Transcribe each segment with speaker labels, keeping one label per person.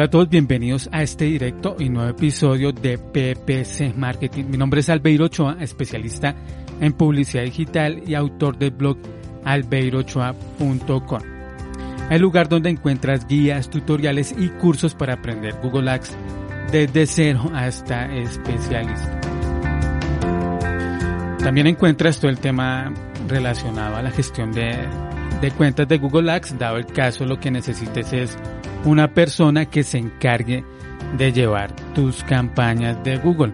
Speaker 1: Hola a todos, bienvenidos a este directo y nuevo episodio de PPC Marketing. Mi nombre es Albeiro Ochoa, especialista en publicidad digital y autor del blog albeirochoa.com. El lugar donde encuentras guías, tutoriales y cursos para aprender Google Ads desde cero hasta especialista. También encuentras todo el tema relacionado a la gestión de, de cuentas de Google Ads, dado el caso lo que necesites es una persona que se encargue de llevar tus campañas de Google.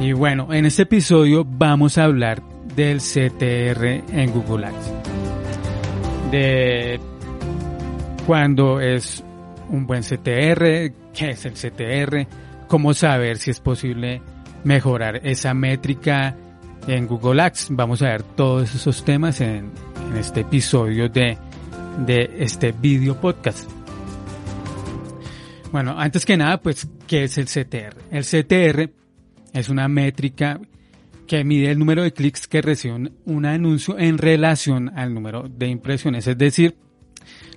Speaker 1: Y bueno, en este episodio vamos a hablar del CTR en Google Ads. De cuándo es un buen CTR, qué es el CTR, cómo saber si es posible mejorar esa métrica en Google Ads. Vamos a ver todos esos temas en, en este episodio de de este video podcast. Bueno, antes que nada, pues, ¿qué es el CTR? El CTR es una métrica que mide el número de clics que recibe un anuncio en relación al número de impresiones. Es decir,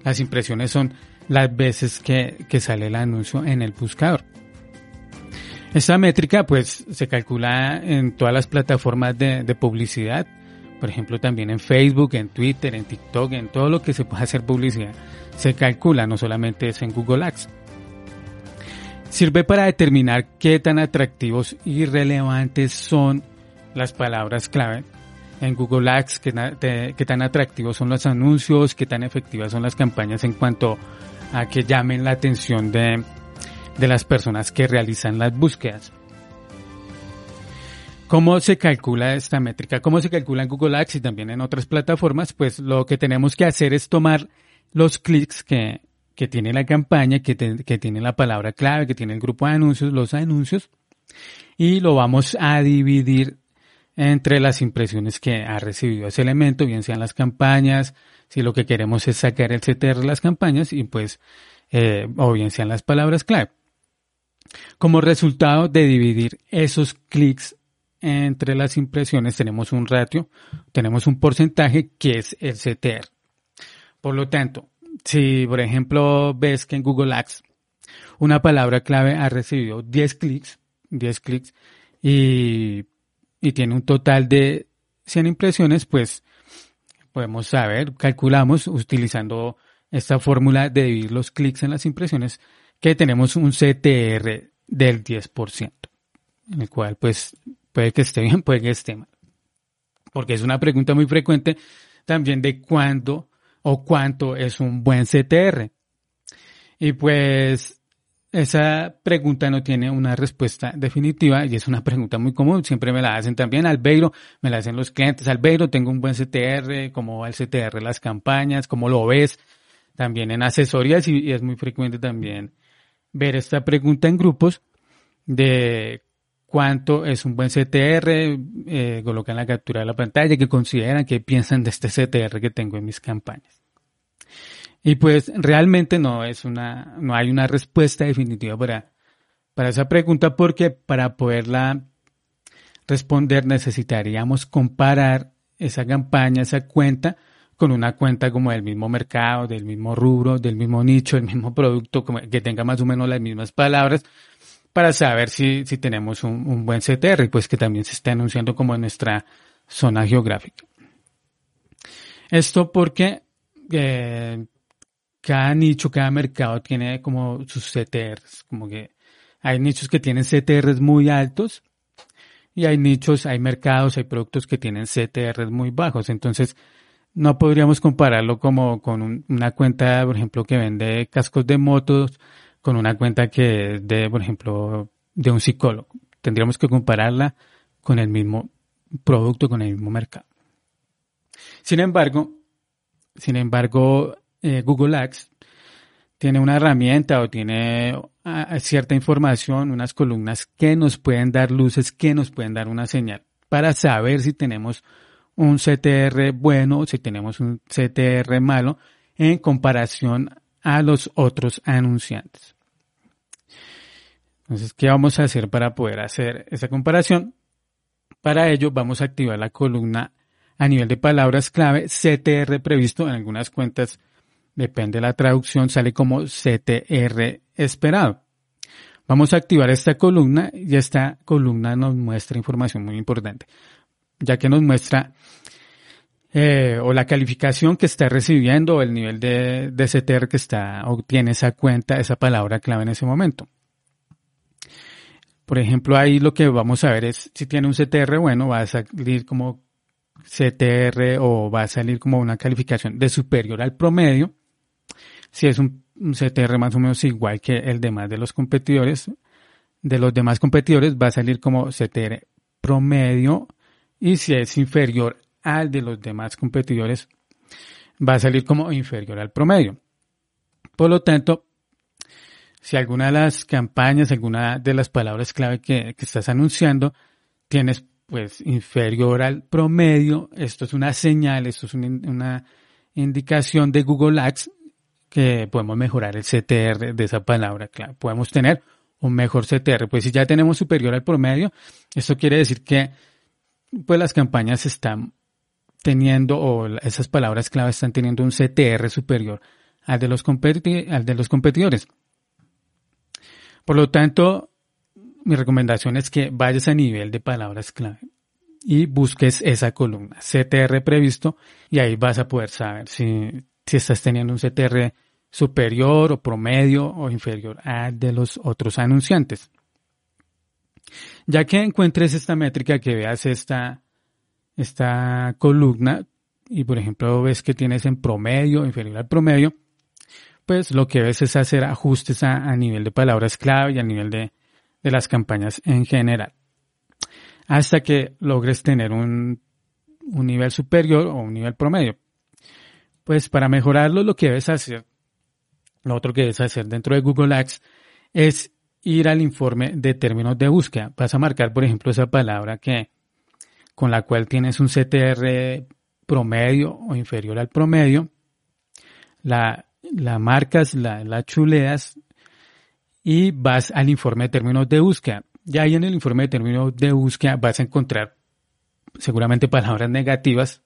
Speaker 1: las impresiones son las veces que, sale el anuncio en el buscador. Esta métrica pues se calcula en todas las plataformas de, de publicidad, por ejemplo, también en Facebook, en Twitter, en TikTok, en todo lo que se pueda hacer publicidad, se calcula, no solamente es en Google Ads. Sirve para determinar qué tan atractivos y relevantes son las palabras clave en Google Ads, qué, tan atractivos son los anuncios, qué tan efectivas son las campañas en cuanto a que llamen la atención de, de las personas que realizan las búsquedas. ¿Cómo se calcula esta métrica? ¿Cómo se calcula en Google Ads y también en otras plataformas? Pues lo que tenemos que hacer es tomar los clics que, que tiene la campaña, que, tiene la palabra clave, que tiene el grupo de anuncios, los anuncios, y lo vamos a dividir entre las impresiones que ha recibido ese elemento, bien sean las campañas, si lo que queremos es sacar el CTR de las campañas, y pues, eh, o bien sean las palabras clave. Como resultado de dividir esos clics entre las impresiones tenemos un ratio, tenemos un porcentaje que es el CTR. Por lo tanto, si por ejemplo ves que en Google Ads una palabra clave ha recibido 10 clics, 10 clics y, y tiene un total de 100 impresiones, pues podemos saber, calculamos utilizando esta fórmula de dividir los clics en las impresiones que tenemos un CTR del 10%, en el cual pues Puede que esté bien, puede que esté mal. Porque es una pregunta muy frecuente también de cuándo o cuánto es un buen CTR. Y pues esa pregunta no tiene una respuesta definitiva y es una pregunta muy común. Siempre me la hacen también. Albeiro, me la hacen los clientes. Albeiro, tengo un buen CTR, cómo va el CTR las campañas, cómo lo ves. También en asesorías y es muy frecuente también ver esta pregunta en grupos de cuánto es un buen CTR, eh, colocan la captura de la pantalla, qué consideran, qué piensan de este CTR que tengo en mis campañas. Y pues realmente no es una, no hay una respuesta definitiva para, para esa pregunta porque para poderla responder necesitaríamos comparar esa campaña, esa cuenta con una cuenta como del mismo mercado, del mismo rubro, del mismo nicho, del mismo producto, que tenga más o menos las mismas palabras, para saber si, si tenemos un, buen CTR pues que también se está anunciando como en nuestra zona geográfica. Esto porque eh, cada nicho, cada mercado tiene como sus CTRs, como que hay nichos que tienen CTRs muy altos y hay nichos, hay mercados, hay productos que tienen CTRs muy bajos. Entonces, no podríamos compararlo como con una cuenta, por ejemplo, que vende cascos de motos con una cuenta que de, por ejemplo, de un psicólogo. Tendríamos que compararla con el mismo producto, con el mismo mercado. Sin embargo, sin embargo, eh, Google Ads tiene una herramienta o tiene ah, cierta información, unas columnas que nos pueden dar luces, que nos pueden dar una señal para saber si tenemos un CTR bueno si tenemos un CTR malo en comparación a los otros anunciantes. Entonces, ¿qué vamos a hacer para poder hacer esa comparación? Para ello vamos a activar la columna a nivel de palabras clave CTR previsto en algunas cuentas depende de la traducción, sale como CTR esperado. Vamos a activar esta columna y esta columna nos muestra información muy importante, ya que nos muestra eh, o la calificación que está recibiendo o el nivel de, CTR que está obtiene esa cuenta, esa palabra clave en ese momento. Por ejemplo, ahí lo que vamos a ver es si tiene un CTR bueno, va a salir como CTR o va a salir como una calificación de superior al promedio si es un, CTR más o menos igual que el demás de los competidores, de los demás competidores va a salir como CTR promedio y si es inferior al de los demás competidores va a salir como inferior al promedio. Por lo tanto, si alguna de las campañas, alguna de las palabras clave que, estás anunciando tienes pues inferior al promedio, esto es una señal, esto es una, una indicación de Google Ads que podemos mejorar el CTR de esa palabra, claro, podemos tener un mejor CTR. Pues si ya tenemos superior al promedio, esto quiere decir que pues las campañas están teniendo o esas palabras clave están teniendo un CTR superior al de los, al de los competidores. Por lo tanto, mi recomendación es que vayas a nivel de palabras clave y busques esa columna CTR previsto y ahí vas a poder saber si si estás teniendo un CTR superior o promedio o inferior a de los otros anunciantes. Ya que encuentres esta métrica, que veas esta, esta columna y por ejemplo ves que tienes en promedio, inferior al promedio, pues lo que ves es hacer ajustes a, nivel de palabras clave y a nivel de, de las campañas en general. Hasta que logres tener un, un nivel superior o un nivel promedio. Pues para mejorarlo lo que debes hacer, lo otro que debes hacer dentro de Google Ads es ir al informe de términos de búsqueda. Vas a marcar, por ejemplo, esa palabra que con la cual tienes un CTR promedio o inferior al promedio. La, marcas, la, la chuleas y vas al informe de términos de búsqueda. Ya ahí en el informe de términos de búsqueda vas a encontrar seguramente palabras negativas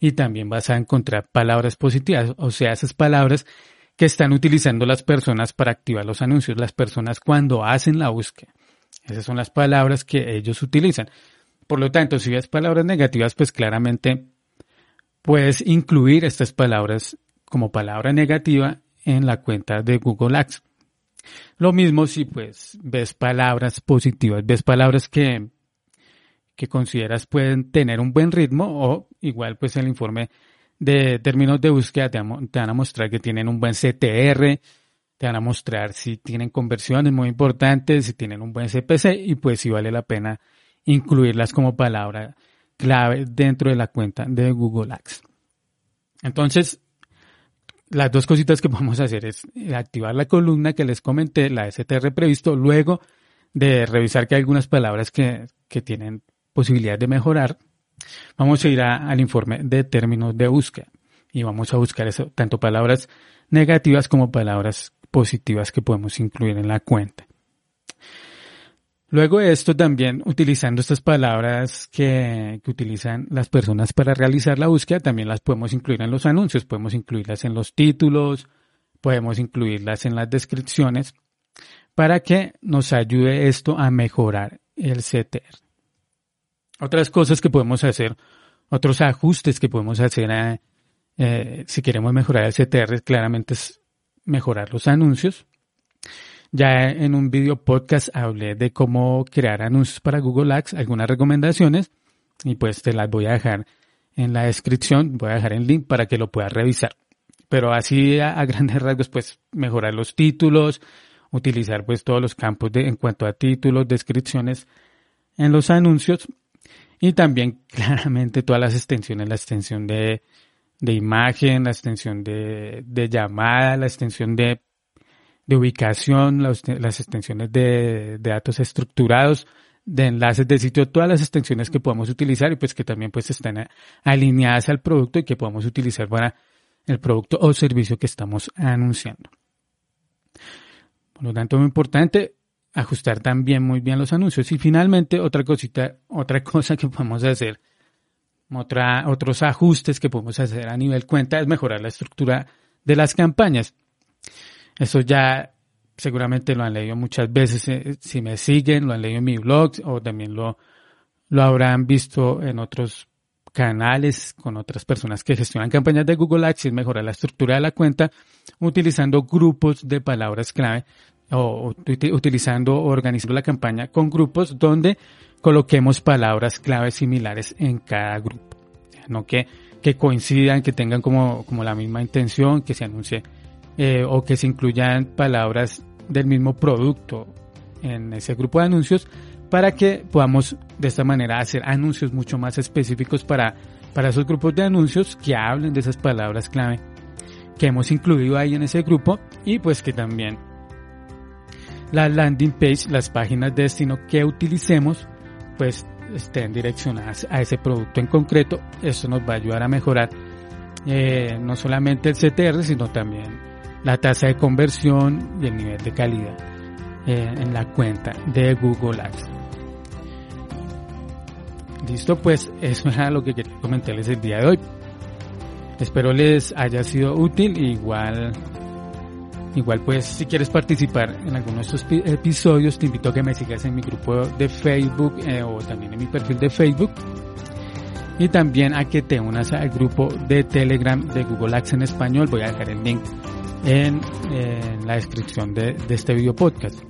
Speaker 1: y también vas a encontrar palabras positivas, o sea, esas palabras que están utilizando las personas para activar los anuncios, las personas cuando hacen la búsqueda. Esas son las palabras que ellos utilizan. Por lo tanto, si ves palabras negativas, pues claramente puedes incluir estas palabras como palabra negativa en la cuenta de Google Ads. Lo mismo si pues ves palabras positivas, ves palabras que que consideras pueden tener un buen ritmo o igual pues el informe de términos de búsqueda te, van a mostrar que tienen un buen CTR, te van a mostrar si tienen conversiones muy importantes, si tienen un buen CPC y pues si vale la pena incluirlas como palabra clave dentro de la cuenta de Google Ads. Entonces, las dos cositas que podemos hacer es activar la columna que les comenté, la STR previsto, luego de revisar que hay algunas palabras que, que tienen posibilidades de mejorar, vamos a ir al informe de términos de búsqueda y vamos a buscar eso, tanto palabras negativas como palabras positivas que podemos incluir en la cuenta. Luego de esto también utilizando estas palabras que, que, utilizan las personas para realizar la búsqueda, también las podemos incluir en los anuncios, podemos incluirlas en los títulos, podemos incluirlas en las descripciones para que nos ayude esto a mejorar el CTR. Otras cosas que podemos hacer, otros ajustes que podemos hacer eh, eh, si queremos mejorar el CTR, claramente es mejorar los anuncios. Ya en un video podcast hablé de cómo crear anuncios para Google Ads, algunas recomendaciones, y pues te las voy a dejar en la descripción, voy a dejar el link para que lo puedas revisar. Pero así a, grandes rasgos, pues mejorar los títulos utilizar pues todos los campos de, en cuanto a títulos, descripciones en los anuncios y también claramente todas las extensiones, la extensión de, de imagen, la extensión de, de llamada, la extensión de, de ubicación, las, las extensiones de, de, datos estructurados, de enlaces de sitio, todas las extensiones que podamos utilizar y pues que también pues están alineadas al producto y que podamos utilizar para el producto o servicio que estamos anunciando. Por lo tanto, muy importante ajustar también muy bien los anuncios. Y finalmente, otra cosita, otra cosa que podemos hacer, otra, otros ajustes que podemos hacer a nivel cuenta es mejorar la estructura de las campañas. Eso ya seguramente lo han leído muchas veces. Si me siguen, lo han leído en mi blog o también lo, lo habrán visto en otros canales con otras personas que gestionan campañas de Google Ads es mejorar la estructura de la cuenta utilizando grupos de palabras clave o utilizando o organizando la campaña con grupos donde coloquemos palabras clave similares en cada grupo. No que, que coincidan, que tengan como, como la misma intención, que se anuncie eh, o que se incluyan palabras del mismo producto en ese grupo de anuncios, para que podamos de esta manera hacer anuncios mucho más específicos para, para esos grupos de anuncios que hablen de esas palabras clave que hemos incluido ahí en ese grupo y pues que también las landing page, las páginas de destino que utilicemos, pues estén direccionadas a ese producto en concreto. Eso nos va a ayudar a mejorar eh, no solamente el CTR, sino también la tasa de conversión y el nivel de calidad eh, en la cuenta de Google Ads. Listo, pues eso era lo que quería comentarles el día de hoy. Espero les haya sido útil. Igual, igual pues si quieres participar en alguno de estos episodios, te invito a que me sigas en mi grupo de Facebook eh, o también en mi perfil de Facebook. Y también a que te unas al grupo de Telegram de Google Ads en español. Voy a dejar el link en, la descripción de, este video podcast.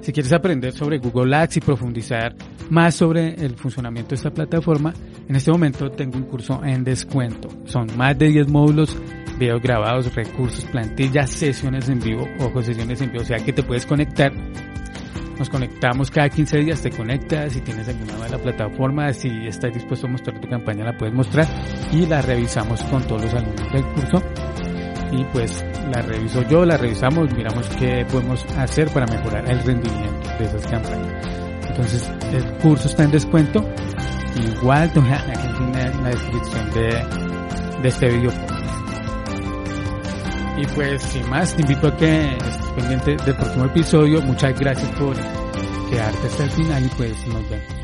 Speaker 1: Si quieres aprender sobre Google Ads y profundizar más sobre el funcionamiento de esta plataforma, en este momento tengo un curso en descuento. Son más de 10 módulos, videos grabados, recursos, plantillas, sesiones en vivo, ojo, sesiones en vivo, o sea que te puedes conectar. Nos conectamos cada 15 días, te conectas, si tienes alguna de la plataforma, si estás dispuesto a mostrar tu campaña, la puedes mostrar y la revisamos con todos los alumnos del curso. Y pues la reviso yo, la revisamos, miramos qué podemos hacer para mejorar el rendimiento de esas campañas. Entonces, el curso está en descuento. Igual te voy a dejar en la descripción de, de este video. Y pues, sin más, te invito a que estés pendiente del próximo episodio. Muchas gracias por quedarte hasta el final y pues nos vemos.